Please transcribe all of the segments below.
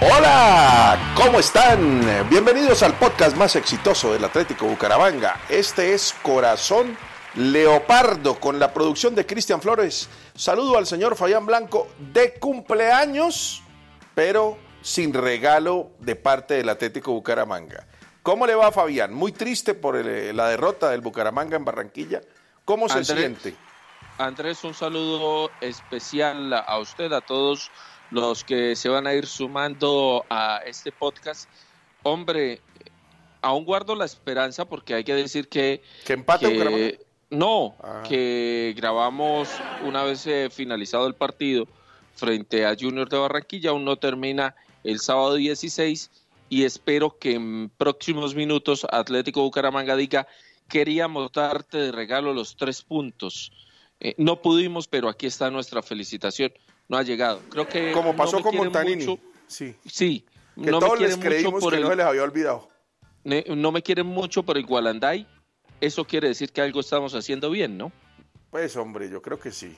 Hola, ¿cómo están? Bienvenidos al podcast más exitoso del Atlético Bucaramanga. Este es Corazón Leopardo con la producción de Cristian Flores. Saludo al señor Fabián Blanco de cumpleaños, pero sin regalo de parte del Atlético Bucaramanga. ¿Cómo le va Fabián? Muy triste por el- la derrota del Bucaramanga en Barranquilla. ¿Cómo se Andrés. siente? Andrés, un saludo especial a usted, a todos los que se van a ir sumando a este podcast. Hombre, aún guardo la esperanza porque hay que decir que, ¿Que empate que- no, Ah. que grabamos una vez eh, finalizado el partido frente a Junior de Barranquilla, aún no termina el sábado 16 y espero que en próximos minutos Atlético Bucaramanga diga queríamos darte de regalo los tres puntos. Eh, no pudimos, pero aquí está nuestra felicitación. No ha llegado. Creo que Como no pasó me con Montanini. mucho- Sí. sí, Que no me todos les quieren mucho creímos por que el- no se les había olvidado. no me quieren mucho por el Gualanday. Eso quiere decir que algo estamos haciendo bien, ¿no? Pues hombre, yo creo que sí.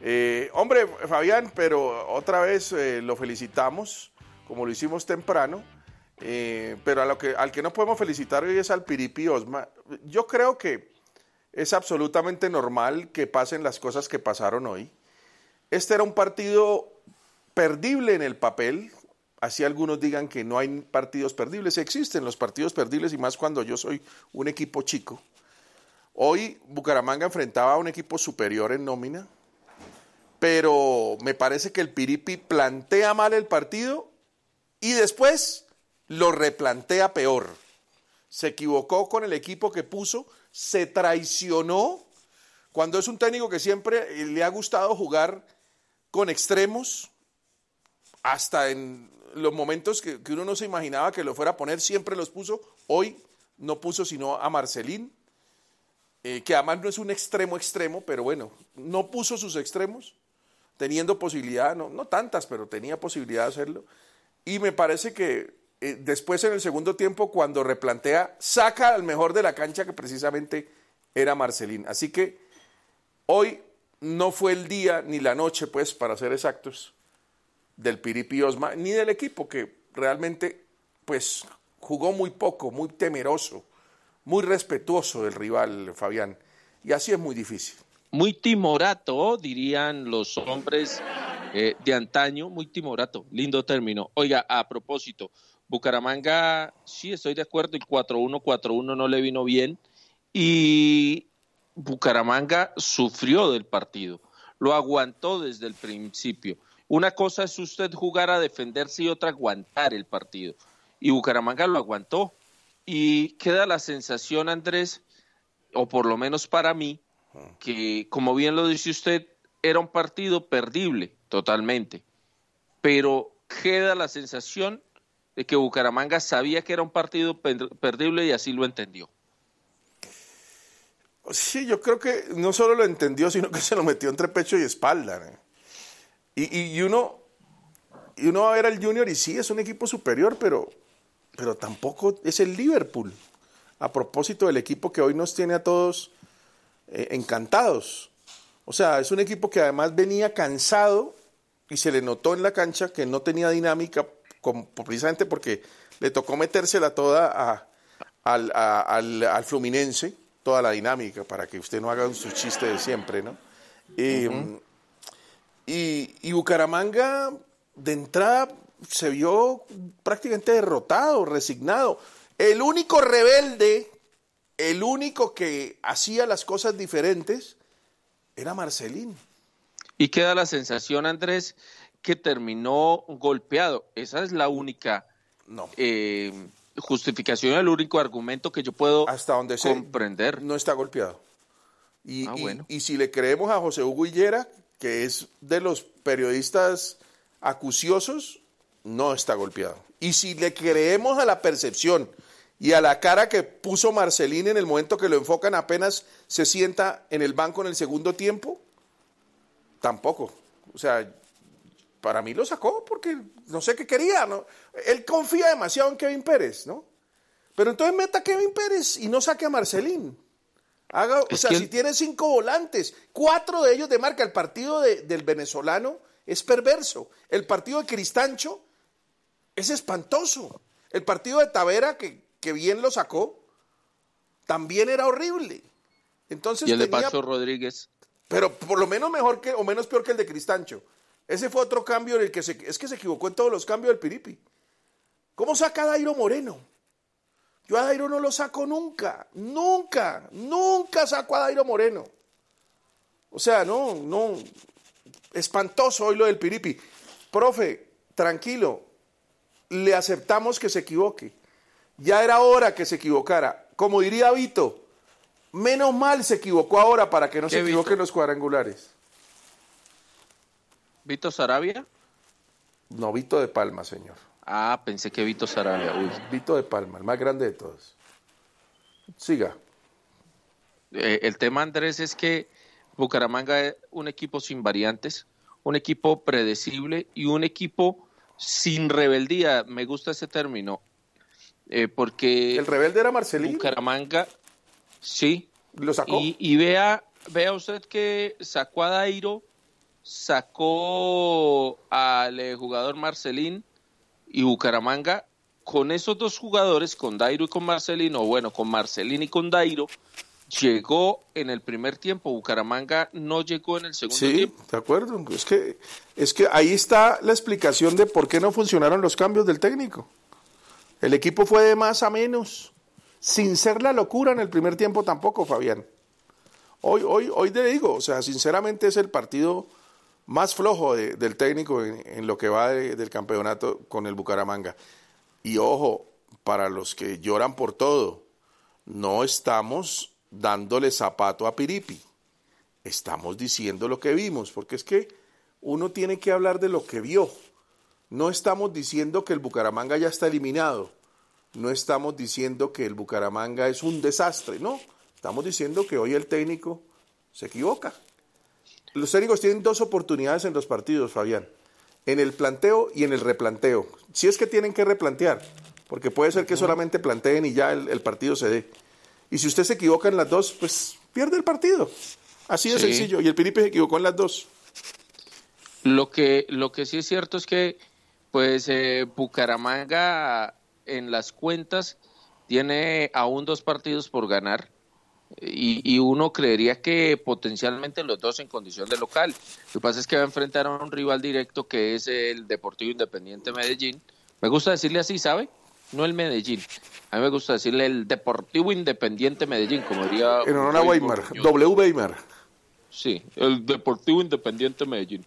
Eh, hombre, Fabián, pero otra vez eh, lo felicitamos, como lo hicimos temprano, eh, pero a lo que, al que no podemos felicitar hoy es al Piripi Osma. Yo creo que es absolutamente normal que pasen las cosas que pasaron hoy. Este era un partido perdible en el papel, así algunos digan que no hay partidos perdibles, existen los partidos perdibles y más cuando yo soy un equipo chico. Hoy Bucaramanga enfrentaba a un equipo superior en nómina, pero me parece que el Piripi plantea mal el partido y después lo replantea peor. Se equivocó con el equipo que puso, se traicionó cuando es un técnico que siempre le ha gustado jugar con extremos, hasta en los momentos que, que uno no se imaginaba que lo fuera a poner, siempre los puso. Hoy no puso sino a Marcelín, eh, que además no es un extremo extremo, pero bueno, no puso sus extremos, teniendo posibilidad, no, no tantas, pero tenía posibilidad de hacerlo. Y me parece que eh, después en el segundo tiempo, cuando replantea, saca al mejor de la cancha, que precisamente era Marcelín. Así que hoy no fue el día ni la noche, pues, para ser exactos, del Piripi Osma, ni del equipo, que realmente, pues, jugó muy poco, muy temeroso, muy respetuoso del rival, Fabián. Y así es muy difícil. Muy timorato, dirían los hombres eh, de antaño, muy timorato, lindo término. Oiga, a propósito, Bucaramanga, sí estoy de acuerdo, el 4-1-4-1 no le vino bien y Bucaramanga sufrió del partido, lo aguantó desde el principio. Una cosa es usted jugar a defenderse y otra aguantar el partido. Y Bucaramanga lo aguantó. Y queda la sensación, Andrés, o por lo menos para mí, que como bien lo dice usted, era un partido perdible totalmente. Pero queda la sensación de que Bucaramanga sabía que era un partido per- perdible y así lo entendió. Sí, yo creo que no solo lo entendió, sino que se lo metió entre pecho y espalda. y uno, y uno va a ver al Junior y sí, es un equipo superior, pero, pero tampoco es el Liverpool. A propósito del equipo que hoy nos tiene a todos eh, encantados. O sea, es un equipo que además venía cansado y se le notó en la cancha que no tenía dinámica, como- precisamente porque le tocó metérsela toda a- al, a- al- al Fluminense, toda la dinámica, para que usted no haga su chiste de siempre, ¿no? Eh, y, y Bucaramanga, de entrada, se vio prácticamente derrotado, resignado. El único rebelde, el único que hacía las cosas diferentes, era Marcelín. Y queda la sensación, Andrés, que terminó golpeado. Esa es la única No. eh, justificación, el único argumento que yo puedo Hasta donde comprender. no está golpeado. Y, Ah, y- bueno. y si le creemos a José Hugo Higuera, que es de los periodistas acuciosos, no está golpeado. Y si le creemos a la percepción y a la cara que puso Marcelín en el momento que lo enfocan apenas se sienta en el banco en el segundo tiempo, tampoco. O sea, para mí lo sacó porque no sé qué quería. ¿no? Él confía demasiado en Kevin Pérez, ¿no? Pero entonces meta a Kevin Pérez y no saque a Marcelín. Haga, o sea, si tiene cinco volantes, cuatro de ellos de marca, el partido del venezolano es perverso. El partido de Cristancho es espantoso. El partido de Tavera, que, bien lo sacó, también era horrible. Entonces y el de Pacho Rodríguez. Pero por lo menos mejor que, o menos peor que el de Cristancho. Ese fue otro cambio en el que se, es que se equivocó en todos los cambios del Piripi. ¿Cómo saca a Dairo Moreno? Yo a Dairo no lo saco nunca, nunca, nunca saco a Dairo Moreno. O sea, no, no, espantoso hoy lo del Piripi. Profe, tranquilo, le aceptamos que se equivoque. Ya era hora que se equivocara. Como diría Vito, menos mal se equivocó ahora para que no se equivoquen los cuadrangulares. ¿Vito Sarabia? No, Vito de Palma, señor. Ah, pensé que Vito Sarabia. Vito de Palma, el más grande de todos. Siga. Eh, el tema, Andrés, es que Bucaramanga es un equipo sin variantes, un equipo predecible y un equipo sin rebeldía. Me gusta ese término. Eh, porque. El rebelde era Marcelino. Bucaramanga, sí. Lo sacó. Y, vea, vea usted que sacó a Dairo sacó al eh, jugador Marcelín y Bucaramanga con esos dos jugadores, con Dairo y con Marcelín, o bueno, con Marcelín y con Dairo, llegó en el primer tiempo. Bucaramanga no llegó en el segundo tiempo. Sí, de acuerdo. Es que, es que ahí está la explicación de por qué no funcionaron los cambios del técnico. El equipo fue de más a menos, sin ser la locura en el primer tiempo tampoco, Fabián. Hoy, hoy, hoy te digo, o sea, sinceramente es el partido más flojo del técnico en, lo que va del campeonato con el Bucaramanga. Y ojo, para los que lloran por todo, no estamos dándole zapato a Piripi. Estamos diciendo lo que vimos, porque es que uno tiene que hablar de lo que vio. No estamos diciendo que el Bucaramanga ya está eliminado. No estamos diciendo que el Bucaramanga es un desastre, no. Estamos diciendo que hoy el técnico se equivoca. Los técnicos tienen dos oportunidades en los partidos, Fabián. En el planteo y en el replanteo. Si es que tienen que replantear, porque puede ser que solamente planteen y ya el, partido se dé. Y si usted se equivoca en las dos, pues pierde el partido. Así de sencillo. Y el Piripe se equivocó en las dos. Lo que, lo que sí es cierto es que, pues, eh, Bucaramanga en las cuentas tiene aún dos partidos por ganar y, uno creería que potencialmente los dos en condición de local. Lo que pasa es que va a enfrentar a un rival directo que es el Deportivo Independiente Medellín. Me gusta decirle así, ¿sabe? No el Medellín. A mí me gusta decirle el Deportivo Independiente Medellín, como diría. En honor a Weimar, W. Weimar. Sí, el Deportivo Independiente Medellín.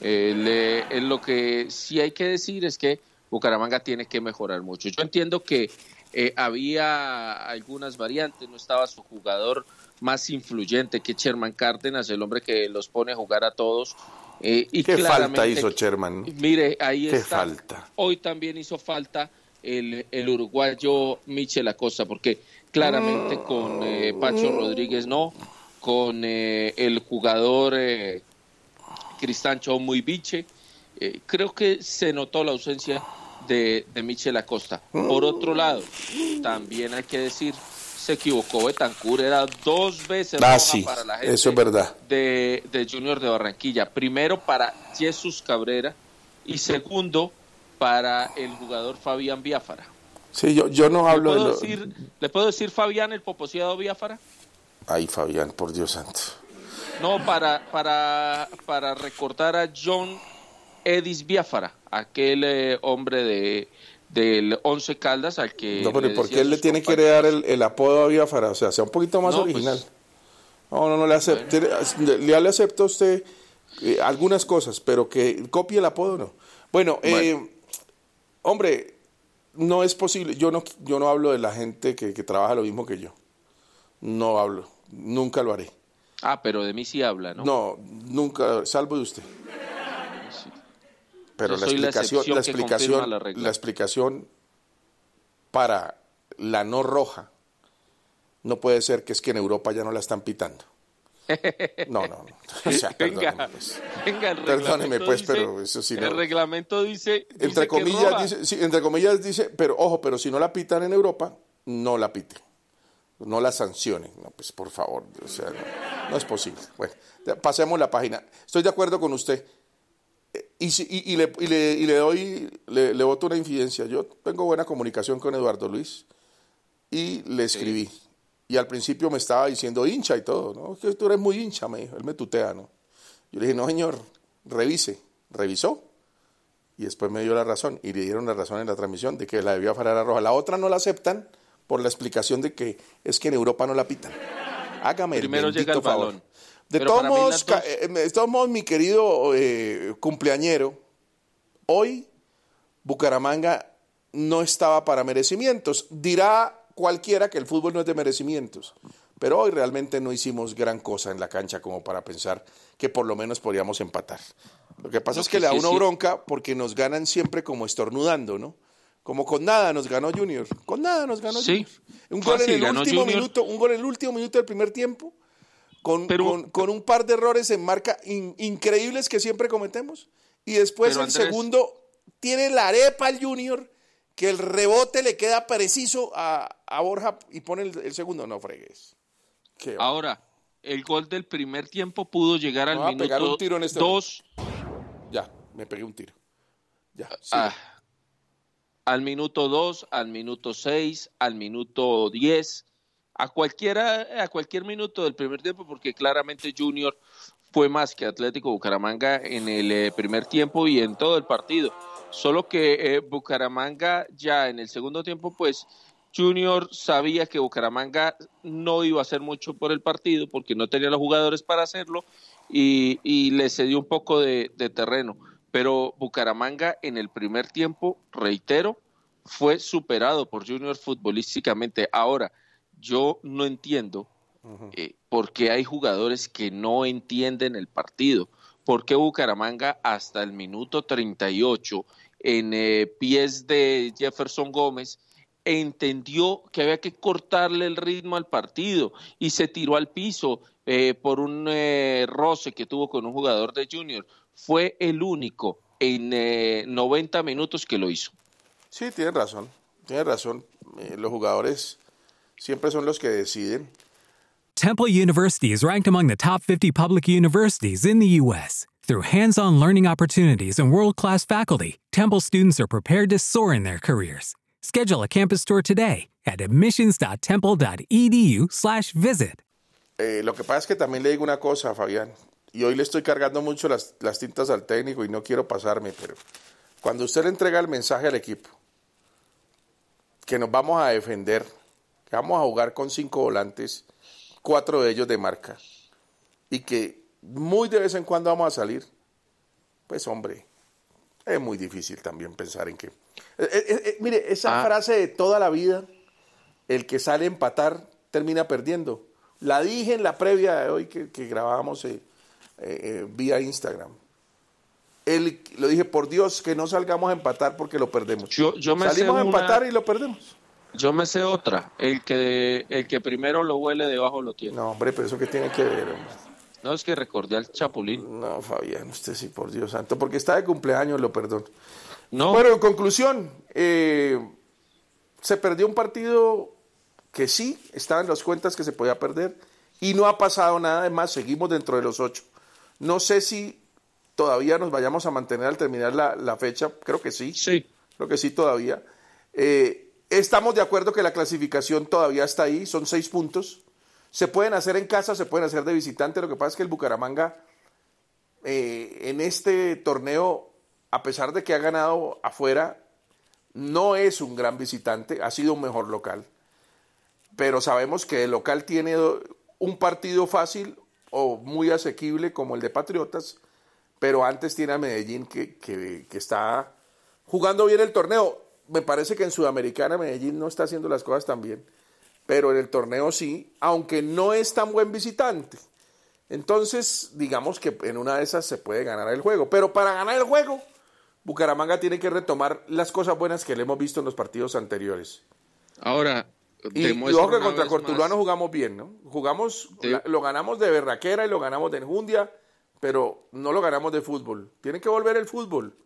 Eh, lo que sí hay que decir es que Bucaramanga tiene que mejorar mucho. Yo entiendo que eh, había algunas variantes, no estaba su jugador más influyente que Sherman Cárdenas, el hombre que los pone a jugar a todos. Eh, y ¿Qué falta hizo Sherman? Mire, ahí ¿Qué está. falta? Hoy también hizo falta el, el uruguayo Michel Acosta, porque claramente mm. con eh, Pacho Rodríguez no, con el jugador Cristancho Muy Biche, creo que se notó la ausencia de, de Michel Acosta. Por otro lado, también hay que decir, se equivocó Betancur, era dos veces ah, para la gente eso es verdad. De, de Junior de Barranquilla. Primero para Jesús Cabrera y segundo para el jugador Fabián Biafara. Sí, yo, yo no hablo ¿Le de decir, ¿Le puedo decir Fabián el poposeado Biafara? Ay, Fabián, por Dios santo. No, para, para, para recordar a John Edis Biafara, aquel eh, hombre de del Once Caldas al que... No, pero ¿por qué él le tiene que dar el, apodo a Biafara? O sea, sea un poquito más pues, original. no, no, no le acepto. Le, le acepto a usted eh, algunas cosas, pero que copie el apodo no. Bueno, eh, hombre, no es posible. Yo no, yo no hablo de la gente que, que trabaja lo mismo que yo. No hablo. Nunca lo haré. Ah, pero de mí sí habla, ¿no? No, nunca, salvo de usted. Pero la explicación, la, explicación, la explicación para la no roja no puede ser que es que en Europa ya no la están pitando. No, no, no. O sea, venga, perdóneme, pues, venga, perdóneme, pues pero eso sí no. El reglamento dice. entre comillas, dice, sí, entre comillas dice, pero ojo, pero si no la pitan en Europa, no la piten. No la sancionen. No, pues por favor, o sea, no, es posible. Bueno, pasemos la página. Estoy de acuerdo con usted. Y, y, y, le, y, le, y le doy, le, le voto una infidencia. Yo tengo buena comunicación con Eduardo Luis y le escribí. Y al principio me estaba diciendo hincha y todo, ¿no? Que tú eres muy hincha, me dijo. Él me tutea, ¿no? Yo le dije, no, señor, revise. Revisó. Y después me dio la razón. Y le dieron la razón en la transmisión de que la debió afarar a roja. La otra no la aceptan por la explicación de que es que en Europa no la pitan. Hágame Primero el llega el favor. Balón. De todos, modos, eh, de todos modos, mi querido eh, cumpleañero, hoy Bucaramanga no estaba para merecimientos. Dirá cualquiera que el fútbol no es de merecimientos. Pero hoy realmente no hicimos gran cosa en la cancha como para pensar que por lo menos podríamos empatar. Lo que pasa es que, le da uno bronca porque nos ganan siempre como estornudando, ¿no? Como con nada nos ganó Junior. Con nada nos ganó Junior. Un gol en el último minuto, un gol en el último minuto del primer tiempo, con, con, un par de errores en marca increíbles que siempre cometemos. Y después el segundo tiene la arepa el Junior que el rebote le queda preciso a, Borja y pone el, segundo, no fregues. Ahora, el gol del primer tiempo pudo llegar al minuto un tiro en este dos. Ya, me pegué un tiro. Ya, ah, al minuto 2, al minuto 6, al minuto 10, a cualquiera, a cualquier minuto del primer tiempo, porque claramente Junior fue más que Atlético Bucaramanga en el eh, primer tiempo y en todo el partido. Solo que eh, Bucaramanga ya en el segundo tiempo, pues Junior sabía que Bucaramanga no iba a hacer mucho por el partido porque no tenía los jugadores para hacerlo y, le cedió un poco de, terreno. Pero Bucaramanga en el primer tiempo, reitero, fue superado por Junior futbolísticamente. Ahora, yo no entiendo eh, por qué hay jugadores que no entienden el partido porque Bucaramanga hasta el minuto 38 en eh, pies de Jefferson Gómez entendió que había que cortarle el ritmo al partido y se tiró al piso eh, por un eh, roce que tuvo con un jugador de Junior. Fue el único en 90 minutos que lo hizo. Sí, tiene razón, tiene razón. los jugadores siempre son los que deciden Temple University is ranked among the top 50 public universities in the U.S. Through hands on learning opportunities and world class faculty, Temple students are prepared to soar in their careers. Schedule a campus tour today at admissions.temple.edu/slash visit. Eh, lo que pasa es que también le digo una cosa, Fabián, y hoy le estoy cargando mucho las, las tintas al técnico y no quiero pasarme, pero cuando usted le entrega el mensaje al equipo que nos vamos a defender, que vamos a jugar con cinco volantes cuatro de ellos de marca, y que muy de vez en cuando vamos a salir, pues hombre, es muy difícil también pensar en que... Eh, eh, eh, mire, esa ah. frase de toda la vida, el que sale a empatar termina perdiendo. La dije en la previa de hoy que, que grabábamos vía Instagram. El, lo dije, por Dios, que no salgamos a empatar porque lo perdemos. Yo, me Salimos a empatar y lo perdemos. Yo me sé otra. El que, el que primero lo huele debajo lo tiene. No, hombre, pero eso que tiene que ver, No, es que recordé al Chapulín. No, Fabián, usted sí, por Dios santo. Porque está de cumpleaños, lo perdono. No. Bueno, en conclusión, eh, se perdió un partido que sí, estaba en las cuentas que se podía perder y no ha pasado nada. Además, seguimos dentro de los ocho. No sé si todavía nos vayamos a mantener al terminar la, la fecha. Creo que sí. Sí. Creo que sí todavía. Eh, Estamos de acuerdo que la clasificación todavía está ahí, son seis puntos. Se pueden hacer en casa, se pueden hacer de visitante. Lo que pasa es que el Bucaramanga eh, en este torneo, a pesar de que ha ganado afuera, no es un gran visitante, ha sido un mejor local. Pero sabemos que el local tiene un partido fácil o muy asequible como el de Patriotas, pero antes tiene a Medellín que, que está jugando bien el torneo me parece que en Sudamericana Medellín no está haciendo las cosas tan bien, pero en el torneo sí, aunque no es tan buen visitante. Entonces, digamos que en una de esas se puede ganar el juego, pero para ganar el juego, Bucaramanga tiene que retomar las cosas buenas que le hemos visto en los partidos anteriores. Ahora, y, ojo que contra Cortuluano jugamos bien, ¿no? Jugamos, lo ganamos de berraquera y lo ganamos de enjundia, pero no lo ganamos de fútbol. Tiene que volver el fútbol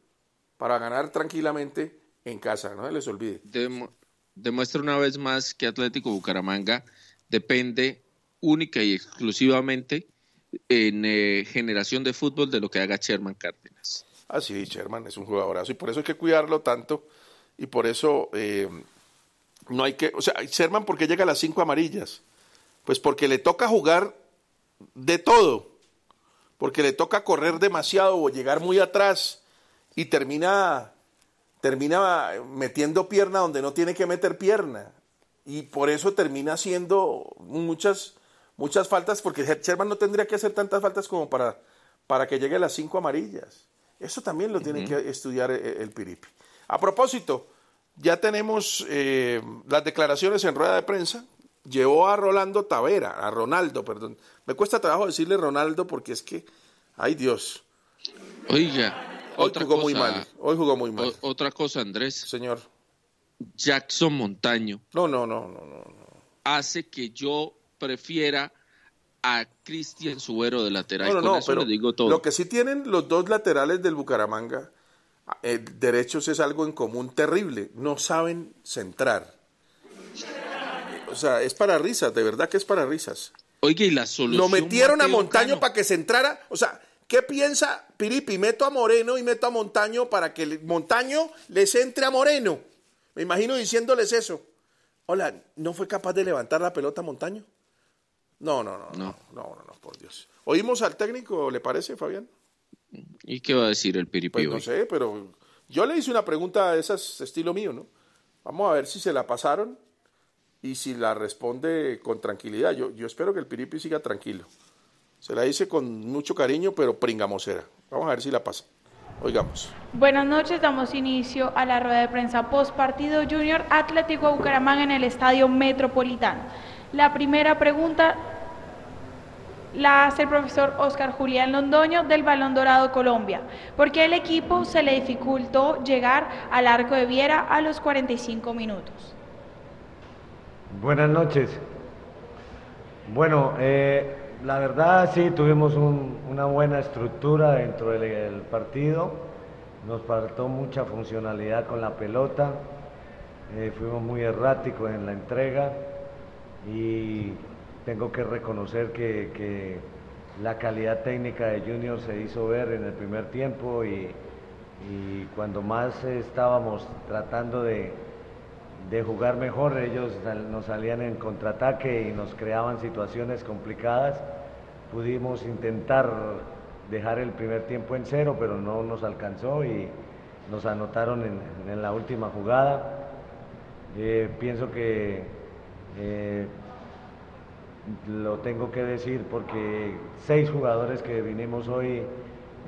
para ganar tranquilamente en casa, no se les olvide. demuestra una vez más que Atlético Bucaramanga depende única y exclusivamente en eh, generación de fútbol de lo que haga Sherman Cárdenas. Ah, sí, Sherman es un jugadorazo y por eso hay que cuidarlo tanto y por eso eh, no hay que, o sea, Sherman, ¿por qué llega a las cinco amarillas? Pues porque le toca jugar de todo, porque le toca correr demasiado o llegar muy atrás y termina, termina metiendo pierna donde no tiene que meter pierna. Y por eso termina haciendo muchas, muchas faltas, porque Sherman no tendría que hacer tantas faltas como para, para que llegue a las cinco amarillas. Eso también lo tiene que estudiar el, el Piripi. A propósito, ya tenemos eh, las declaraciones en rueda de prensa. Llevó a Rolando Tavera, a Ronaldo, perdón. Me cuesta trabajo decirle Ronaldo porque es que, ay Dios. Oiga, hoy jugó muy mal. Hoy jugó muy mal. otra cosa, Andrés. Señor. Jackson Montaño. No, no, no, no, no. Hace que yo prefiera a Cristian Subero de lateral. No, no, no, pero digo todo. Lo que sí tienen los dos laterales del Bucaramanga eh, derechos es algo en común terrible. No saben centrar. O sea, es para risas, de verdad que es para risas. Oye, y la solución. Lo metieron a Montaño para que centrara. O sea, ¿qué piensa Piripi? Meto a Moreno y meto a Montaño para que Montaño les entre a Moreno. Me imagino diciéndoles eso. Hola, ¿no fue capaz de levantar la pelota Montaño? No, no, no, no, no, no, no, por Dios. ¿Oímos al técnico, le parece, Fabián? ¿Y qué va a decir el Piripi pues no sé, pero yo le hice una pregunta de esas estilo mío, ¿no? Vamos a ver si se la pasaron y si la responde con tranquilidad. Yo, yo espero que el Piripi siga tranquilo. Se la hice con mucho cariño, pero pringamosera. Vamos a ver si la pasa. Oigamos. Buenas noches, damos inicio a la rueda de prensa post partido Junior Atlético Bucaramanga en el Estadio Metropolitano. La primera pregunta la hace el profesor Oscar Julián Londoño del Balón Dorado Colombia, porque el equipo se le dificultó llegar al arco de Viera a los 45 minutos. Buenas noches. Bueno, eh, la verdad sí, tuvimos una buena estructura dentro del partido, nos faltó mucha funcionalidad con la pelota, eh, fuimos muy erráticos en la entrega. Y tengo que reconocer que, la calidad técnica de Junior se hizo ver en el primer tiempo y, cuando más estábamos tratando de, jugar mejor, ellos nos salían en contraataque y nos creaban situaciones complicadas. Pudimos intentar dejar el primer tiempo en cero, pero no nos alcanzó y nos anotaron en, la última jugada. Eh, pienso que eh, lo tengo que decir porque seis jugadores que vinimos hoy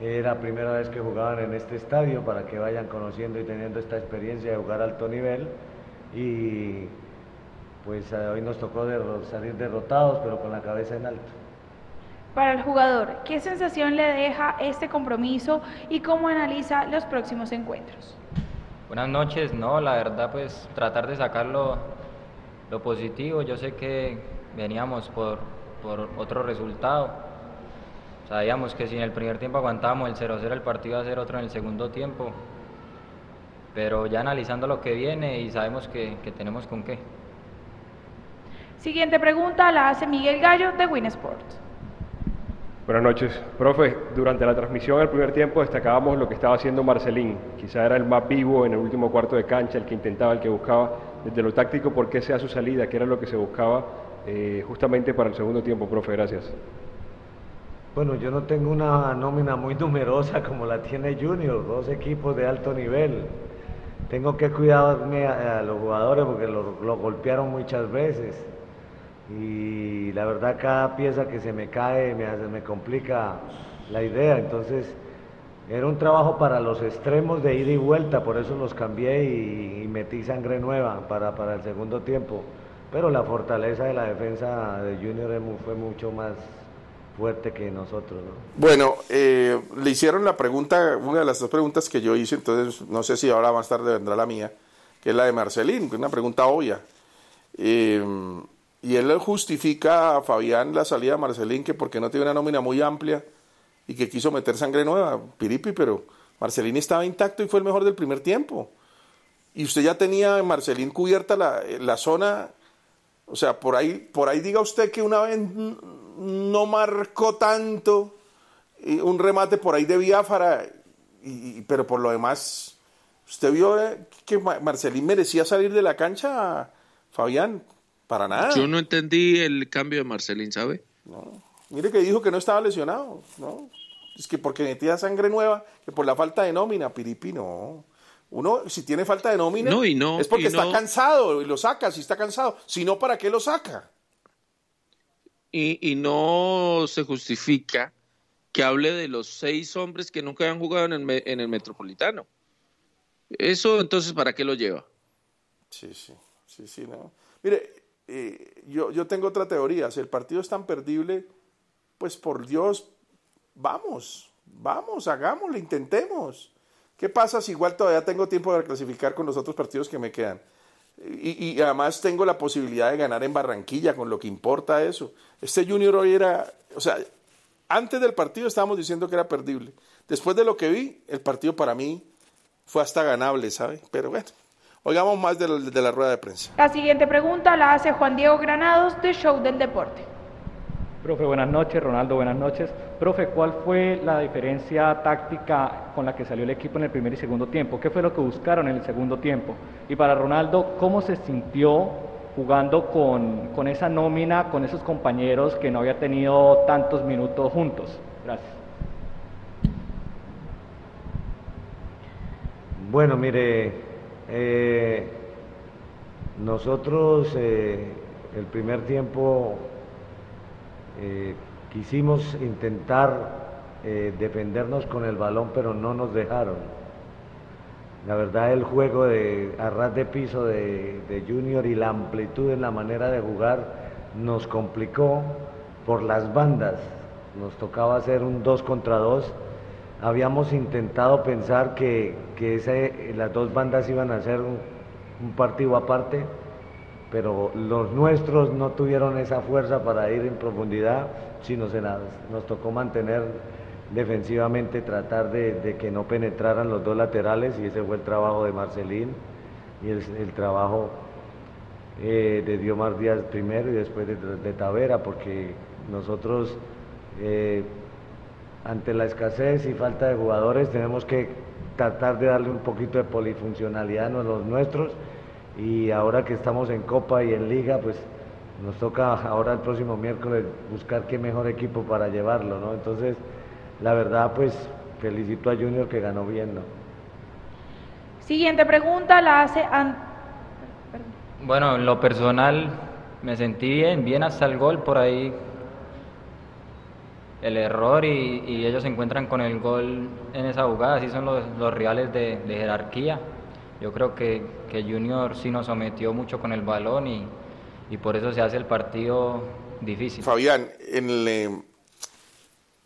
era la primera vez que jugaban en este estadio para que vayan conociendo y teniendo esta experiencia de jugar alto nivel y pues eh, hoy nos tocó salir derrotados pero con la cabeza en alto. Para el jugador, ¿qué sensación le deja este compromiso y cómo analiza los próximos encuentros? Buenas noches, no, la verdad pues tratar de sacar lo, lo positivo, yo sé que veníamos por, por otro resultado. Sabíamos que si en el primer tiempo aguantábamos el 0-0, el partido iba a ser otro en el segundo tiempo. Pero ya analizando lo que viene y sabemos que, que tenemos con qué. Siguiente pregunta la hace Miguel Gallo de Winsport. Buenas noches. Profe, durante la transmisión del primer tiempo destacábamos lo que estaba haciendo Marcelín. Quizá era el más vivo en el último cuarto de cancha, el que intentaba, el que buscaba. Desde lo táctico, ¿por qué sea su salida? ¿Qué era lo que se buscaba eh, justamente para el segundo tiempo, profe. Gracias. Bueno, yo no tengo una nómina muy numerosa como la tiene Junior, dos equipos de alto nivel. Tengo que cuidarme a, los jugadores porque lo, golpearon muchas veces. Y la verdad cada pieza que se me cae me, me complica la idea. Entonces era un trabajo para los extremos de ida y vuelta, por eso los cambié y, metí sangre nueva para, para el segundo tiempo pero la fortaleza de la defensa de Junior fue mucho más, fuerte que nosotros. Bueno, eh, le hicieron la pregunta, una de las dos preguntas que yo hice, entonces no sé si ahora más tarde vendrá la mía, que es la de Marcelín, una pregunta obvia. Eh, y él justifica a Fabián la salida de Marcelín que porque no tiene una nómina muy amplia y que quiso meter sangre nueva, piripi, pero Marcelín estaba intacto y fue el mejor del primer tiempo. Y usted ya tenía en Marcelín cubierta la, la zona, o sea, por ahí, por ahí diga usted que una vez no marcó tanto un remate por ahí de Biafara, y, pero por lo demás, ¿usted vio eh, que Marcelín merecía salir de la cancha, Fabián? Para nada. Yo no entendí el cambio de Marcelín, ¿sabe? No. Mire que dijo que no estaba lesionado, ¿no? Es que porque metía sangre nueva, que por la falta de nómina, Piripi, no. Uno, si tiene falta de nómina, no, y no, es porque está cansado y lo saca, si está cansado. Si no, ¿para qué lo saca? Y, no se justifica que hable de los seis hombres que nunca habían jugado en el, en el Metropolitano. Eso entonces, ¿para qué lo lleva? Sí, sí, sí, sí, no. Mire, eh, yo, yo tengo otra teoría. Si el partido es tan perdible, pues por Dios, vamos, vamos, hagámoslo, intentemos. ¿Qué pasa si igual todavía tengo tiempo de clasificar con los otros partidos que me quedan? Y, además tengo la posibilidad de ganar en Barranquilla, con lo que importa eso. Este Junior hoy era, o sea, antes del partido estábamos diciendo que era perdible. Después de lo que vi, el partido para mí fue hasta ganable, ¿sabe? Pero bueno, oigamos más de de la rueda de prensa. La siguiente pregunta la hace Juan Diego Granados de Show del Deporte. Profe, buenas noches. Ronaldo, buenas noches. Profe, ¿cuál fue la diferencia táctica con la que salió el equipo en el primer y segundo tiempo? ¿Qué fue lo que buscaron en el segundo tiempo? Y para Ronaldo, ¿cómo se sintió jugando con, con esa nómina, con esos compañeros que no había tenido tantos minutos juntos? Gracias. Bueno, mire, eh, nosotros eh, el primer tiempo eh, quisimos intentar eh, defendernos con el balón, pero no nos dejaron. La verdad el juego de arras de piso de, Junior y la amplitud en la manera de jugar nos complicó por las bandas. Nos tocaba hacer un 2 contra 2. Habíamos intentado pensar que, las dos bandas iban a ser un partido aparte pero los nuestros no tuvieron esa fuerza para ir en profundidad, sino se nos tocó mantener defensivamente, tratar de, que no penetraran los dos laterales y ese fue el trabajo de Marcelín y el, trabajo eh, de Diomar Díaz primero y después de, Tavera, porque nosotros eh, ante la escasez y falta de jugadores tenemos que tratar de darle un poquito de polifuncionalidad a los nuestros y ahora que estamos en Copa y en Liga, pues nos toca ahora el próximo miércoles buscar qué mejor equipo para llevarlo, ¿no? Entonces, la verdad, pues felicito a Junior que ganó bien, ¿no? Siguiente pregunta la hace... Bueno, en lo personal me sentí bien, bien hasta el gol por ahí. El error y, ellos se encuentran con el gol en esa jugada, así son los, los reales de jerarquía. Yo creo que, que Junior sí nos sometió mucho con el balón y, y por eso se hace el partido difícil. Fabián, en el, eh,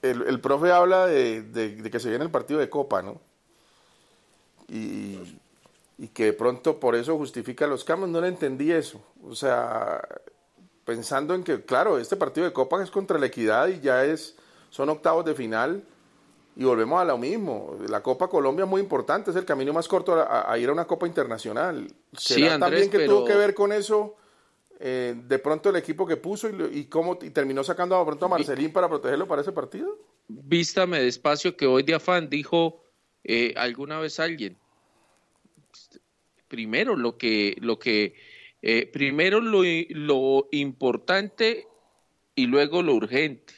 el, profe habla de, de, que se viene el partido de Copa, ¿no? Y, y, que de pronto por eso justifica los cambios. No le entendí eso. O sea, pensando en que, claro, este partido de Copa es contra la equidad y ya es, son octavos de final y volvemos a lo mismo. La Copa Colombia es muy importante, es el camino más corto a, ir a una Copa Internacional. ¿Será sí, también que tuvo que ver con eso eh, de pronto el equipo que puso y, cómo y terminó sacando a pronto a Marcelín para protegerlo para ese partido? Vístame despacio que hoy de afán dijo eh, alguna vez alguien. Primero lo que, lo que, eh, primero lo, lo importante y luego lo urgente.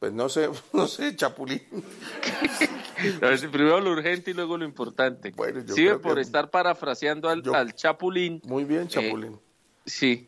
Pues no sé, no sé, Chapulín. A ver, si primero lo urgente y luego lo importante. Bueno, yo sí, creo por que- estar parafraseando al, al Chapulín. Muy bien, Chapulín. sí.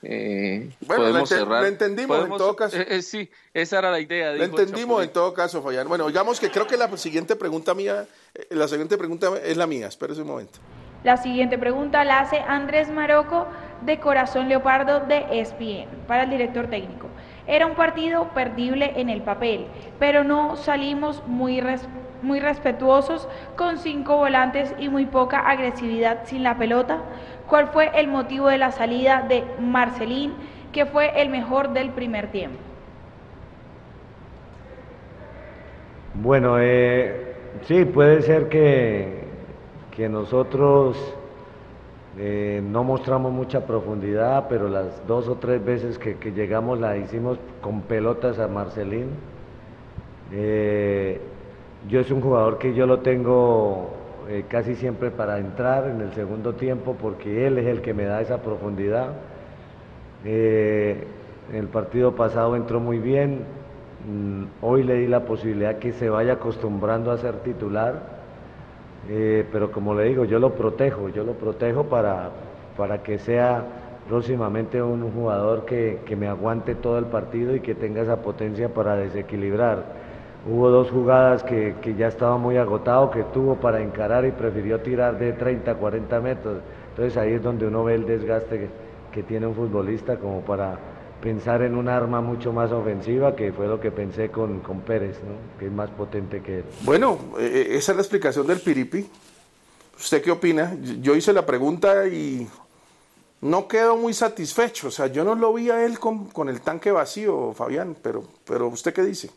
Eh, Bueno, lo podemos ente- cerrar. lo entendimos en todo caso. eh, eh, sí, esa era la idea. Lo entendimos Chapulín. en todo caso, Fayán. Bueno, digamos que creo que la siguiente pregunta mía, eh, la siguiente pregunta es la mía. Espérese un momento. La siguiente pregunta la hace Andrés Maroco de Corazón Leopardo de ESPN para el director técnico. Era un partido perdible en el papel, pero no salimos muy, res- muy respetuosos con cinco volantes y muy poca agresividad sin la pelota. ¿Cuál fue el motivo de la salida de Marcelín, que fue el mejor del primer tiempo? Bueno, eh, sí, puede ser que, que nosotros eh, no mostramos mucha profundidad, pero las dos o tres veces que, llegamos la hicimos con pelotas a Marcelín. Eh, yo es un jugador que yo lo tengo eh, casi siempre para entrar en el segundo tiempo porque él es el que me da esa profundidad. En el partido pasado entró muy bien, mm, hoy le di la posibilidad que se vaya acostumbrando a ser titular, eh, pero como le digo, yo lo protejo, yo lo protejo para, para que sea próximamente un jugador que, que me aguante todo el partido y que tenga esa potencia para desequilibrar. Hubo dos jugadas que, que ya estaba muy agotado, que tuvo para encarar y prefirió tirar de 30, 40 metros. Entonces ahí es donde uno ve el desgaste que, que tiene un futbolista como para pensar en un arma mucho más ofensiva, que fue lo que pensé con, con Pérez, ¿no? que es más potente que él. Bueno, eh, esa es la explicación del Piripi. ¿Usted qué opina? Yo hice la pregunta y no quedo muy satisfecho. O sea, yo no lo vi a él con, con el tanque vacío, Fabián, pero, pero ¿usted qué dice?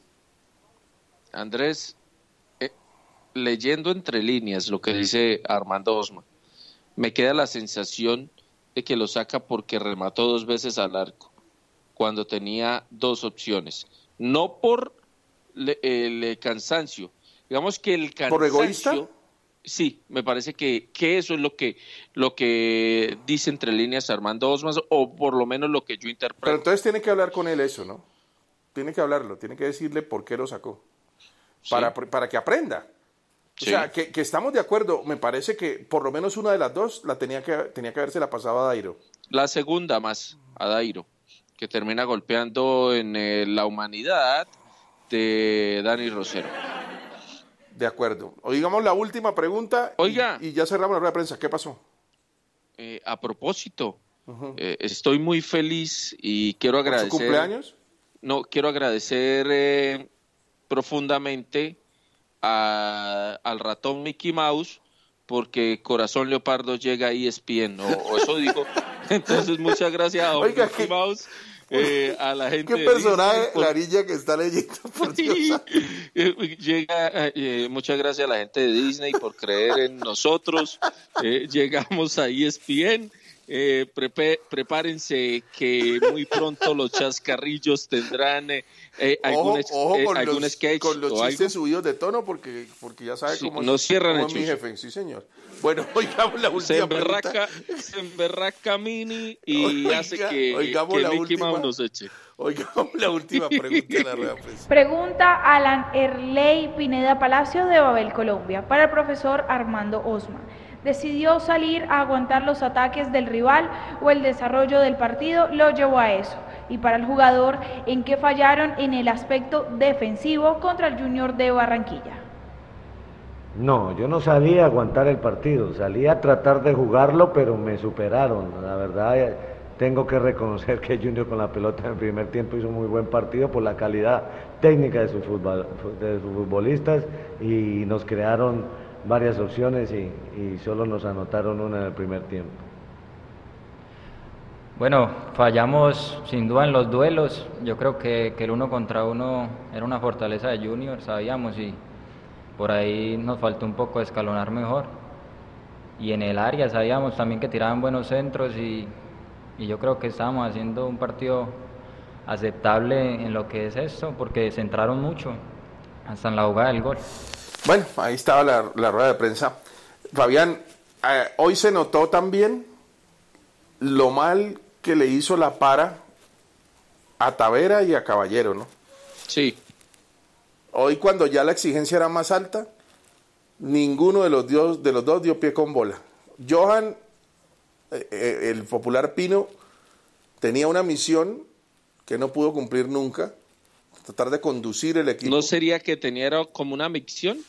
Andrés, eh, leyendo entre líneas lo que dice Armando Osma, me queda la sensación de que lo saca porque remató dos veces al arco, cuando tenía dos opciones. No por le- el eh, cansancio, digamos que el cansancio... ¿Por egoísta? Sí, me parece que, que eso es lo que, lo que dice entre líneas Armando Osma, o por lo menos lo que yo interpreto. Pero entonces tiene que hablar con él eso, ¿no? Tiene que hablarlo, tiene que decirle por qué lo sacó. Para, para que aprenda. O Sí. sea, que, que estamos de acuerdo. Me parece que por lo menos una de las dos la tenía que, tenía que haberse la pasado a Dairo. La segunda más, a Dairo, que termina golpeando en eh, la humanidad de Dani Rosero. De acuerdo. Oigamos la última pregunta. Oiga. Y, ya cerramos la rueda de prensa. ¿Qué pasó? Eh, a propósito, eh, estoy muy feliz y quiero ¿Por su agradecer. cumpleaños? No, quiero agradecer eh, profundamente a- al ratón Mickey Mouse porque Corazón Leopardo llega a ESPN, o, o eso digo. Entonces, muchas gracias a Oiga, Mickey Mouse, eh, a la gente ¿Qué de personaje, Disney por- niña que está leyendo? Por Dios. Eh, Llega, eh, muchas gracias a la gente de Disney por creer en nosotros. Eh, llegamos a ESPN. Eh, prepe- prepárense que muy pronto los chascarrillos tendrán eh, eh, Ojo, algún, ex- ojo eh, con, algún los, sketch con los o algo. chistes subidos de tono porque, porque ya sabe Sí, cómo, no cierran cómo el es mi jefe. Sí, señor. Bueno, oigamos la Se última pregunta. emberraca, se emberraca Mini y Oiga, hace que, oigamos que la Mickey última. Mouse nos eche. Oigamos la última pregunta de la rueda prensa. Pregunta Alan Erley Pineda Palacio de Babel, Colombia, para el profesor Armando Osman. ¿Decidió salir a aguantar los ataques del rival o el desarrollo del partido lo llevó a eso? Y para el jugador, ¿en qué fallaron en el aspecto defensivo contra el Junior de Barranquilla? No, yo no salí a aguantar el partido, salí a tratar de jugarlo, pero me superaron. La verdad, eh, tengo que reconocer que Junior con la pelota en el primer tiempo hizo un muy buen partido por la calidad técnica de sus, de sus futbolistas y nos crearon varias opciones y, y solo nos anotaron una en el primer tiempo. Bueno, fallamos sin duda en los duelos. Yo creo que, el uno contra uno era una fortaleza de Junior, sabíamos, y por ahí nos faltó un poco escalonar mejor. Y en el área sabíamos también que tiraban buenos centros y, y yo creo que estábamos haciendo un partido aceptable en lo que es esto, porque se entraron mucho, hasta en la jugada del gol. Bueno, ahí estaba la, la rueda de prensa. Fabián, eh, hoy se notó también lo mal que le hizo la para a Tavera y a Caballero, ¿no? Sí. Hoy cuando ya la exigencia era más alta, ninguno de los, dios, de los dos dio pie con bola. Johan, eh, eh, el popular Pino, tenía una misión que no pudo cumplir nunca, tratar de conducir el equipo. ¿No sería que tenía como una micción?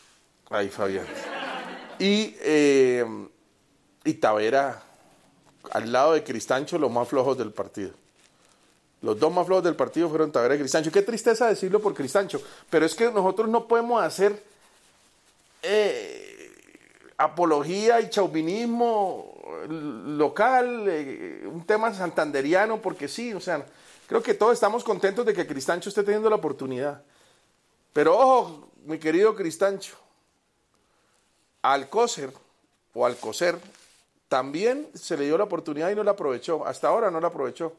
Ay, Fabián. Y, eh, y Tavera, al lado de Cristancho, los más flojos del partido. Los dos más flojos del partido fueron Tavera y Cristancho. Qué tristeza decirlo por Cristancho, pero es que nosotros no podemos hacer eh, apología y chauvinismo local, eh, un tema santanderiano, porque sí, o sea, creo que todos estamos contentos de que Cristancho esté teniendo la oportunidad. Pero ojo, mi querido Cristancho, Alcócer o Alcocer también se le dio la oportunidad y no la aprovechó. Hasta ahora no la aprovechó.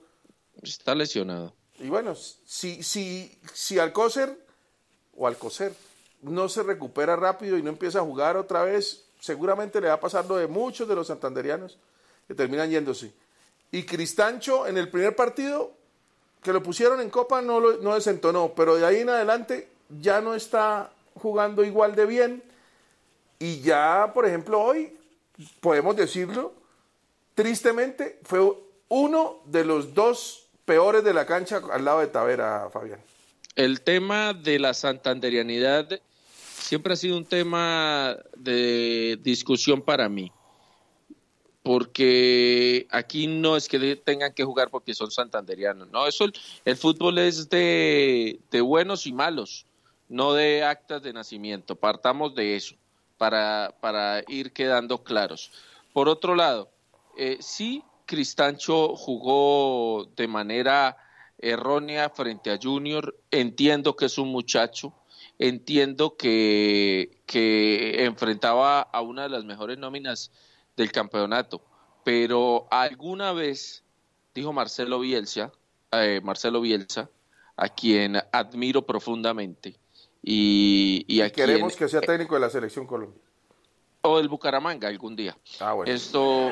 Está lesionado. Y bueno, si, si, si Alcócer o Alcocer no se recupera rápido y no empieza a jugar otra vez, seguramente le va a pasar lo de muchos de los santanderianos que terminan yéndose. Y Cristancho en el primer partido que lo pusieron en Copa no, lo, no desentonó, pero de ahí en adelante ya no está jugando igual de bien. Y ya, por ejemplo, hoy, podemos decirlo, tristemente, fue uno de los dos peores de la cancha al lado de Tavera, Fabián. El tema de la santanderianidad siempre ha sido un tema de discusión para mí. Porque aquí no es que tengan que jugar porque son santanderianos. No, eso el, fútbol es de, de buenos y malos, no de actas de nacimiento. Partamos de eso para, para ir quedando claros. Por otro lado, eh, sí, Cristancho jugó de manera errónea frente a Junior. Entiendo que es un muchacho, entiendo que, que enfrentaba a una de las mejores nóminas del campeonato, pero alguna vez dijo Marcelo Bielsa, eh, Marcelo Bielsa, a quien admiro profundamente, y, y a Queremos quien, que sea técnico de la selección Colombia. o del Bucaramanga algún día. Ah, bueno. Esto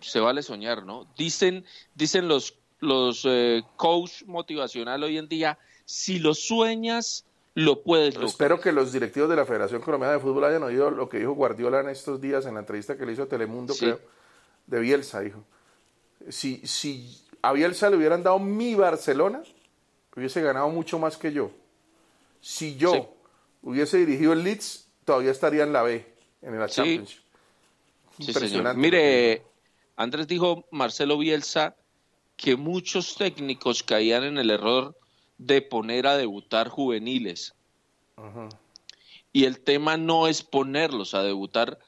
se vale soñar, ¿no? Dicen, dicen los, los eh, coach motivacional hoy en día, si lo sueñas, lo puedes lograr. Espero que los directivos de la Federación Colombiana de Fútbol hayan oído lo que dijo Guardiola en estos días en la entrevista que le hizo a Telemundo, Sí. creo, de Bielsa, dijo. Si, si a Bielsa le hubieran dado mi Barcelona, hubiese ganado mucho más que yo. Si yo Sí. hubiese dirigido el Leeds, todavía estaría en la B, en la Sí. Championship. Impresionante. Mire, Andrés dijo Marcelo Bielsa que muchos técnicos caían en el error de poner a debutar juveniles. Ajá. Y el tema no es ponerlos a debutar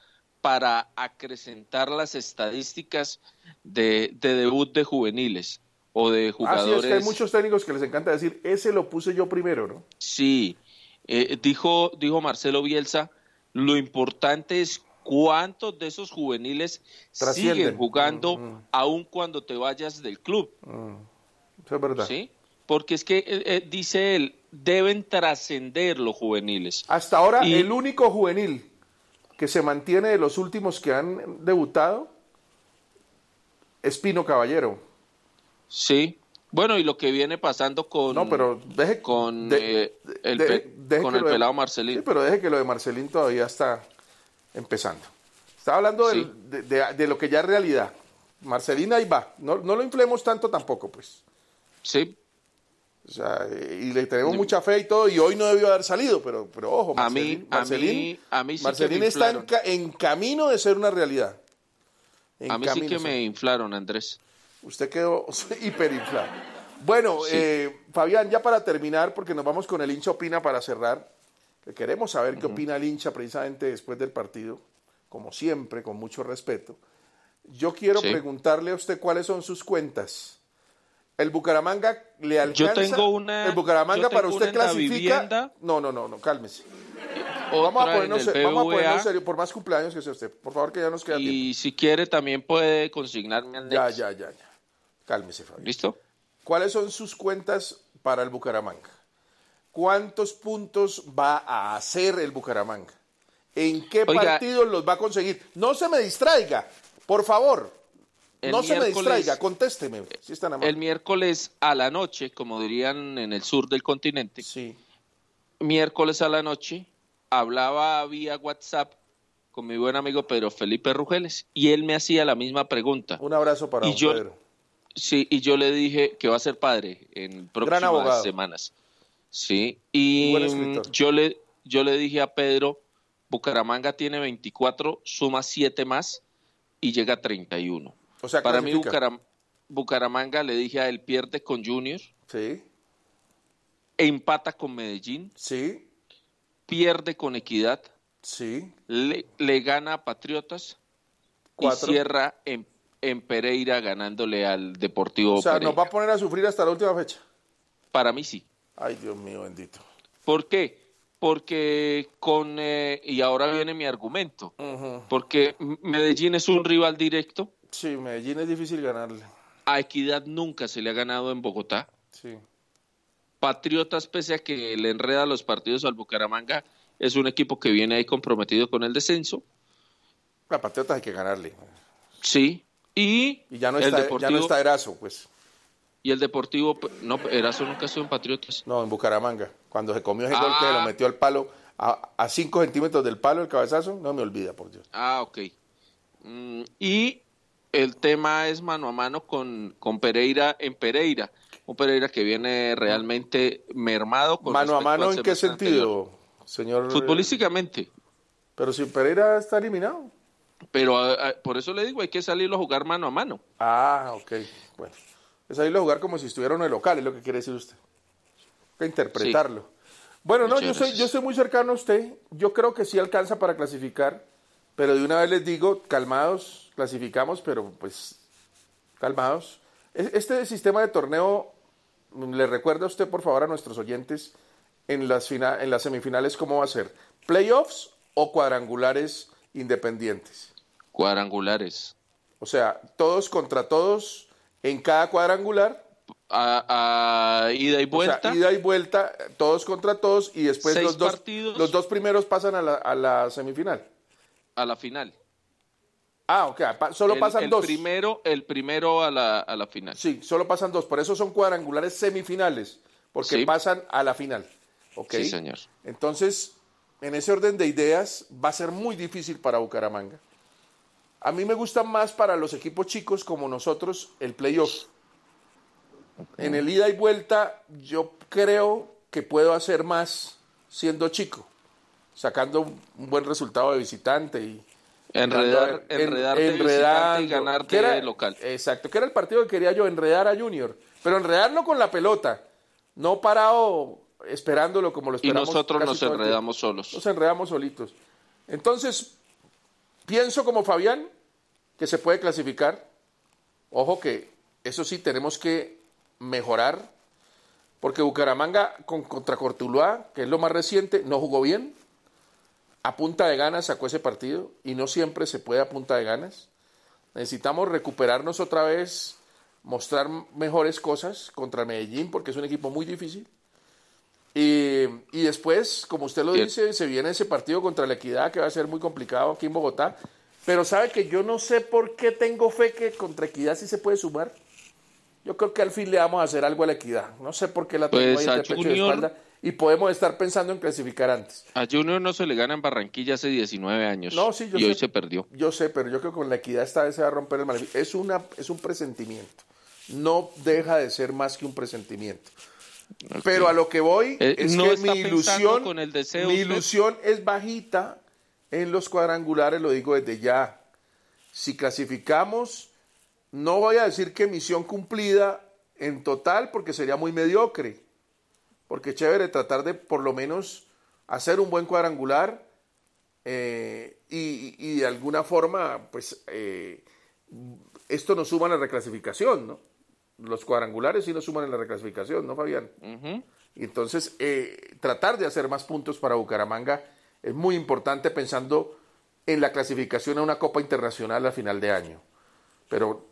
para acrecentar las estadísticas de, de debut de juveniles o de Ah, sí, jugadores. es que hay muchos técnicos que les encanta decir, ese lo puse yo primero, ¿no? Sí, eh, dijo, dijo Marcelo Bielsa, lo importante es cuántos de esos juveniles siguen jugando Mm, mm. aun cuando te vayas del club, Eso es verdad. ¿sí? Porque es que, eh, eh, dice él, deben trascender los juveniles. Hasta ahora, Y- el único juvenil que se mantiene de los últimos que han debutado es Pino Caballero. Sí. Bueno, y lo que viene pasando con, No, pero deje con, de- eh, el, de- pe- deje con el de- pelado Marcelín. Sí, pero deje que lo de Marcelín todavía está empezando. Estaba hablando Sí. de, de- de lo que ya es realidad. Marcelín ahí va. No, no lo inflemos tanto tampoco, pues. Sí, O sea, y le tenemos mucha fe y todo, y hoy no debió haber salido, pero, pero ojo, A Marcelín, a Marcelín, mí- a mí sí que Marcelín me está en, camino de ser una realidad. En a mí sí que me inflaron, Andrés. Usted quedó hiperinflado. Bueno, Sí. eh, Fabián, ya para terminar, porque nos vamos con el hincha opina para cerrar, que queremos saber qué opina el hincha precisamente después del partido, como siempre, con mucho respeto. Yo quiero Sí. preguntarle a usted cuáles son sus cuentas. ¿El Bucaramanga le alcanza? tengo una- ¿El Bucaramanga yo para usted clasifica? No, no, no, no, cálmese. Vamos a, ponernos, vamos a ponernos serio, por más cumpleaños que sea usted. Por favor, que ya nos queda tiempo. Y si quiere también puede consignarme al Ya, ya, ya, ya. Cálmese, Fabián. ¿Listo? ¿Cuáles son sus cuentas para el Bucaramanga? ¿Cuántos puntos va a hacer el Bucaramanga? ¿En qué Oiga. partidos los va a conseguir? No se me distraiga, por favor. El no se me distraiga, contésteme. Si es. El miércoles a la noche, como dirían en el sur del continente. Miércoles a la noche hablaba vía WhatsApp con mi buen amigo Pedro Felipe Rugeles y él me hacía la misma pregunta. Un abrazo para y don yo, Pedro. Sí, y yo le dije que va a ser padre en próximas semanas. Sí, Y yo le, yo le dije a Pedro, Bucaramanga tiene 24, suma 7 más y llega a 31. O sea, Para mí clasifica. Bucaramanga, le dije a él, pierde con Junior, Sí, empata con Medellín, sí, pierde con Equidad, sí. le, le gana a Patriotas Cuatro. y cierra en, en Pereira ganándole al Deportivo O sea, Pereira. nos va a poner a sufrir hasta la última fecha. Para mí sí. Ay, Dios mío, bendito. ¿Por qué? Porque con, eh, y ahora viene mi argumento, porque Medellín es un rival directo, Sí, Medellín es difícil ganarle. a Equidad nunca se le ha ganado en Bogotá, Sí. Patriotas, pese a que le enreda los partidos al Bucaramanga, es un equipo que viene ahí comprometido con el descenso, La Patriotas hay que ganarle. sí, y, Y ya no el está, ya no está Erazo, pues. y el Deportivo, no, Erazo nunca estuvo en Patriotas. No, en Bucaramanga. Cuando se comió ese gol que Ah. lo metió al palo, a, a cinco centímetros del palo, el cabezazo, no me olvida, por Dios. Ah, ok. Mm, y el tema es mano a mano con, con Pereira en Pereira. Un Pereira que viene realmente mermado. Con Mano a mano, ¿en qué sentido, anterior. señor? Futbolísticamente. Pero si Pereira está eliminado. Pero por eso le digo, hay que salirlo a jugar mano a mano. Ah, ok. Bueno. Es irlo a jugar como si estuviera en el local, es lo que quiere decir usted. Hay que interpretarlo. Bueno, no, yo soy, yo estoy muy cercano a usted. Yo creo que sí alcanza para clasificar. Pero de una vez les digo, calmados, clasificamos, pero pues calmados. E- Este sistema de torneo, mm, le recuerda a usted, por favor, a nuestros oyentes, en las, fina- en las semifinales, ¿cómo va a ser? ¿Playoffs o cuadrangulares independientes? Cuadrangulares. O sea, todos contra todos en cada cuadrangular. A, a ida y O sea, vuelta. ida y vuelta, todos contra todos, y después Seis los dos, partidos. los dos primeros pasan a la, a la semifinal. a la final. Ah, ok, pa- solo El- pasan el dos. Primero, el primero a la, a la final. Sí, solo pasan dos, por eso son cuadrangulares semifinales, porque Sí. pasan a la final. ¿ok? Sí, señor. Entonces, en ese orden de ideas, va a ser muy difícil para Bucaramanga. A mí me gusta más para los equipos chicos como nosotros el playoff. En el ida y vuelta, yo creo que puedo hacer más siendo chico, sacando un buen resultado de visitante y Enredar- en- enredarte visitante y ganarte era- local. Exacto, que era el partido que quería yo, enredar a Junior, pero enredarlo con la pelota, no parado esperándolo como lo Y esperamos. nosotros casi nos enredamos solos. Nos enredamos solitos. Entonces, pienso como Fabián que se puede clasificar. Ojo que eso sí tenemos que mejorar, porque Bucaramanga con, contra Cortuluá, que es lo más reciente, no jugó bien. A punta de ganas sacó ese partido y no siempre se puede a punta de ganas. Necesitamos recuperarnos otra vez, mostrar mejores cosas contra Medellín, porque es un equipo muy difícil. Y, y después, como usted lo dice, se viene ese partido contra la Equidad que va a ser muy complicado aquí en Bogotá. Pero sabe que yo no sé por qué tengo fe que contra Equidad sí se puede sumar. Yo creo que al fin le vamos a hacer algo a la Equidad. No sé por qué la tengo Pues ahí pecho y Junior- espalda. Y podemos estar pensando en clasificar antes. A Junior no se le gana en Barranquilla hace 19 años. No, sí, yo y hoy sé. se perdió. Yo sé, pero yo creo que con la equidad esta vez se va a romper el maleficio. Es, una, es un presentimiento. No deja de ser más que un presentimiento. Pero a lo que voy Eh, es no que mi ilusión, con el deseo mi usted. ilusión es bajita en los cuadrangulares, lo digo desde ya. Si clasificamos, no voy a decir que misión cumplida en total porque sería muy mediocre, porque chévere tratar de por lo menos hacer un buen cuadrangular eh, y, y, de alguna forma, pues eh, esto nos suma en la reclasificación, ¿no? Los cuadrangulares sí nos suman en la reclasificación, ¿no, Fabián? Y entonces, eh, tratar de hacer más puntos para Bucaramanga es muy importante pensando en la clasificación a una Copa Internacional a final de año. Pero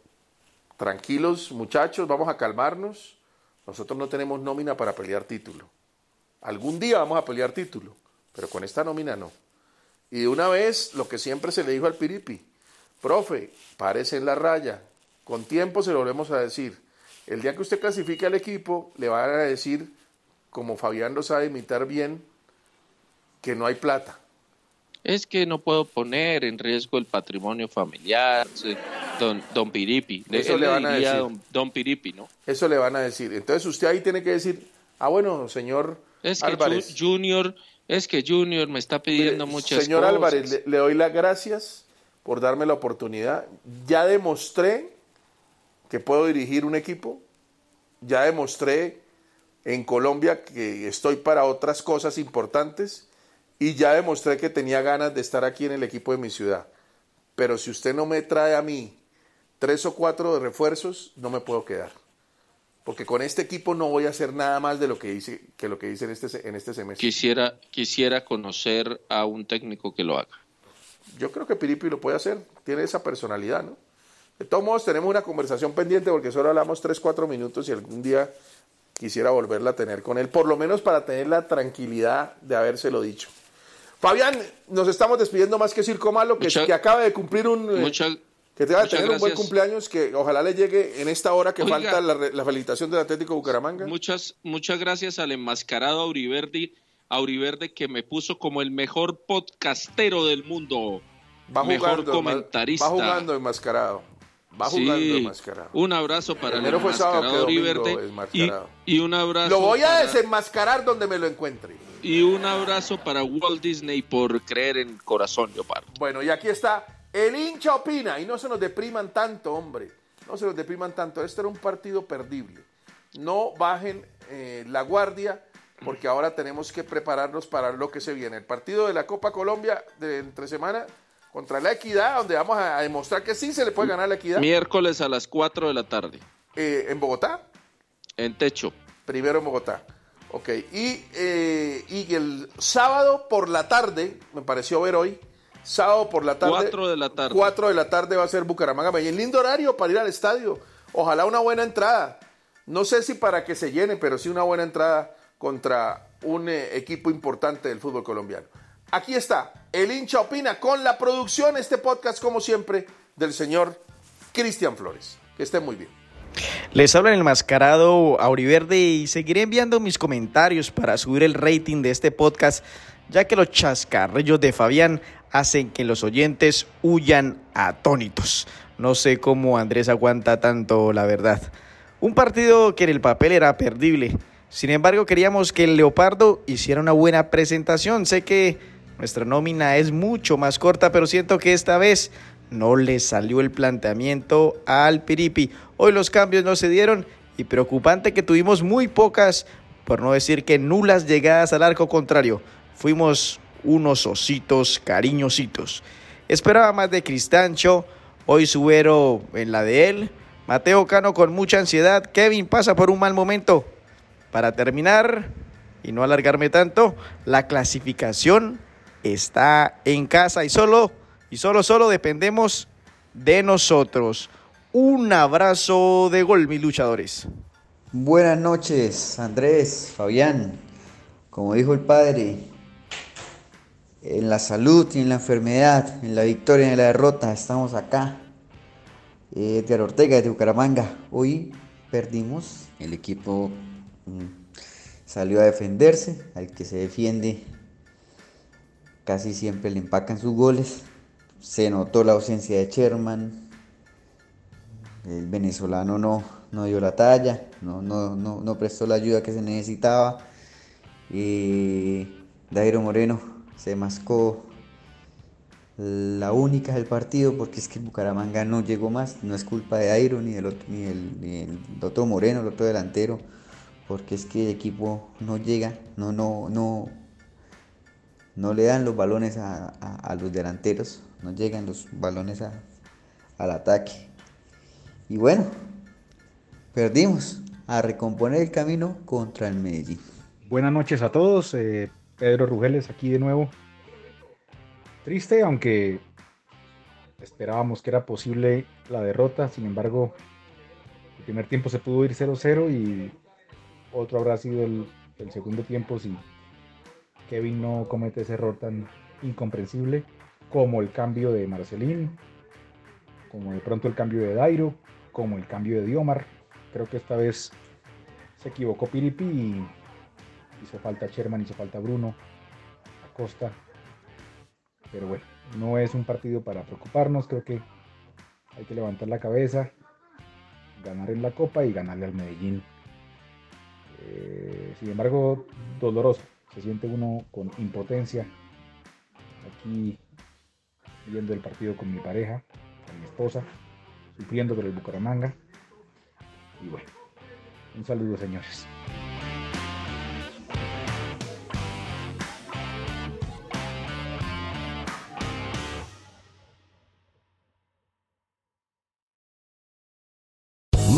tranquilos, muchachos, vamos a calmarnos. Nosotros no tenemos nómina para pelear título. Algún día vamos a pelear título, pero con esta nómina no. Y de una vez, lo que siempre se le dijo al Piripi, profe, párese en la raya. Con tiempo se lo volvemos a decir. El día que usted clasifique al equipo, le van a decir, como Fabián lo sabe imitar bien, que no hay plata. Es que no puedo poner en riesgo el patrimonio familiar, don, don Piripi. Eso le, van a decir. Don, don, Piripi, ¿no? Eso le van a decir. Entonces usted ahí tiene que decir, ah, bueno, señor es que Álvarez. Junior, es que Junior me está pidiendo Mire, muchas señor cosas. Álvarez, le, le doy las gracias por darme la oportunidad. Ya demostré que puedo dirigir un equipo, ya demostré en Colombia que estoy para otras cosas importantes y ya demostré que tenía ganas de estar aquí en el equipo de mi ciudad. Pero si usted no me trae a mí tres o cuatro de refuerzos, no me puedo quedar. Porque con este equipo no voy a hacer nada más de lo que hice, que lo que hice en este, en este semestre. Quisiera, quisiera conocer a un técnico que lo haga. Yo creo que Piripi lo puede hacer, tiene esa personalidad, ¿no? De todos modos, tenemos una conversación pendiente porque solo hablamos 3, 4 minutos y algún día quisiera volverla a tener con él, por lo menos para tener la tranquilidad de habérselo dicho. Fabián, nos estamos despidiendo más que Circo Malo, que, Mucha- que acaba de cumplir un... eh, Muchas, que te va a tener un buen cumpleaños, que ojalá le llegue en esta hora que Oiga. falta la, felicitación del Atlético Bucaramanga. muchas, muchas gracias al enmascarado Auriverde, Auriverde que me puso como el mejor podcastero del mundo. Va mejor jugando, comentarista. Va jugando enmascarado. Va Sí, jugando enmascarado. Un abrazo para el fue enmascarado Auriverde y, un abrazo Lo voy a para- desenmascarar donde me lo encuentre. y un abrazo para Walt Disney por creer en Corazón Leopardo. Bueno, y aquí está. El hincha opina. Y no se nos depriman tanto, hombre. No se nos depriman tanto. Este era un partido perdible. No bajen eh, la guardia porque ahora tenemos que prepararnos para lo que se viene. El partido de la Copa Colombia de entre semana contra la Equidad, donde vamos a, demostrar que sí se le puede ganar la Equidad. Miércoles a las 4 de la tarde. Eh, en Bogotá. En techo. Primero en Bogotá. Ok. Y, eh, y el sábado por la tarde, me pareció ver hoy, sábado por la tarde. 4 de la tarde. 4 de la tarde va a ser Bucaramanga. Medellín. Lindo horario para ir al estadio. Ojalá una buena entrada. No sé si para que se llene, pero sí una buena entrada contra un eh, equipo importante del fútbol colombiano. Aquí está, el hincha opina con la producción, este podcast como siempre, del señor Cristian Flores. Que esté muy bien. Les habla el mascarado Auriverde y seguiré enviando mis comentarios para subir el rating de este podcast, ya que los chascarrillos de Fabián hacen que los oyentes huyan atónitos. No sé cómo Andrés aguanta tanto, la verdad. Un partido que en el papel era perdible. Sin embargo, queríamos que el Leopardo hiciera una buena presentación. Sé que nuestra nómina es mucho más corta, pero siento que esta vez no le salió el planteamiento al Piripi. Hoy los cambios no se dieron y preocupante que tuvimos muy pocas, por no decir que nulas llegadas al arco contrario. Fuimos unos ositos cariñositos. Esperaba más de Cristancho, hoy Subero en la de él. Mateo Cano con mucha ansiedad. Kevin pasa por un mal momento. Para terminar y no alargarme tanto, la clasificación está en casa y solo y solo solo dependemos de nosotros. Un abrazo de gol, mis luchadores. Buenas noches, Andrés, Fabián. Como dijo el padre, en la salud y en la enfermedad, en la victoria y en la derrota, estamos acá. Eh, Edgar Ortega de Bucaramanga. Hoy perdimos. El equipo mm, salió a defenderse. Al que se defiende casi siempre le empacan sus goles. Se notó la ausencia de Sherman. El venezolano no, no dio la talla, no, no, no, no prestó la ayuda que se necesitaba. Eh, Dairo Moreno se mascó la única del partido porque es que Bucaramanga no llegó más, no es culpa de Airo ni del otro, ni el, Moreno, el otro delantero, porque es que el equipo no llega, no, no, no, no le dan los balones a, a- a los delanteros, no llegan los balones a- al ataque. Y bueno, perdimos a recomponer el camino contra el Medellín. Buenas noches a todos, eh, Pedro Rugeles aquí de nuevo. Triste, aunque esperábamos que era posible la derrota, sin embargo, el primer tiempo se pudo ir 0-0 y otro habrá sido el, el segundo tiempo si Kevin no comete ese error tan incomprensible como el cambio de Marcelín, como de pronto el cambio de Dairo, como el cambio de Diomar. Creo que esta vez se equivocó Piripi y hizo falta Sherman, hizo falta Bruno, Acosta. Pero bueno, no es un partido para preocuparnos, creo que hay que levantar la cabeza, ganar en la Copa y ganarle al Medellín. Eh, sin embargo, doloroso, se siente uno con impotencia aquí viendo el partido con mi pareja, con mi esposa, sufriendo por el Bucaramanga. Y bueno, un saludo señores.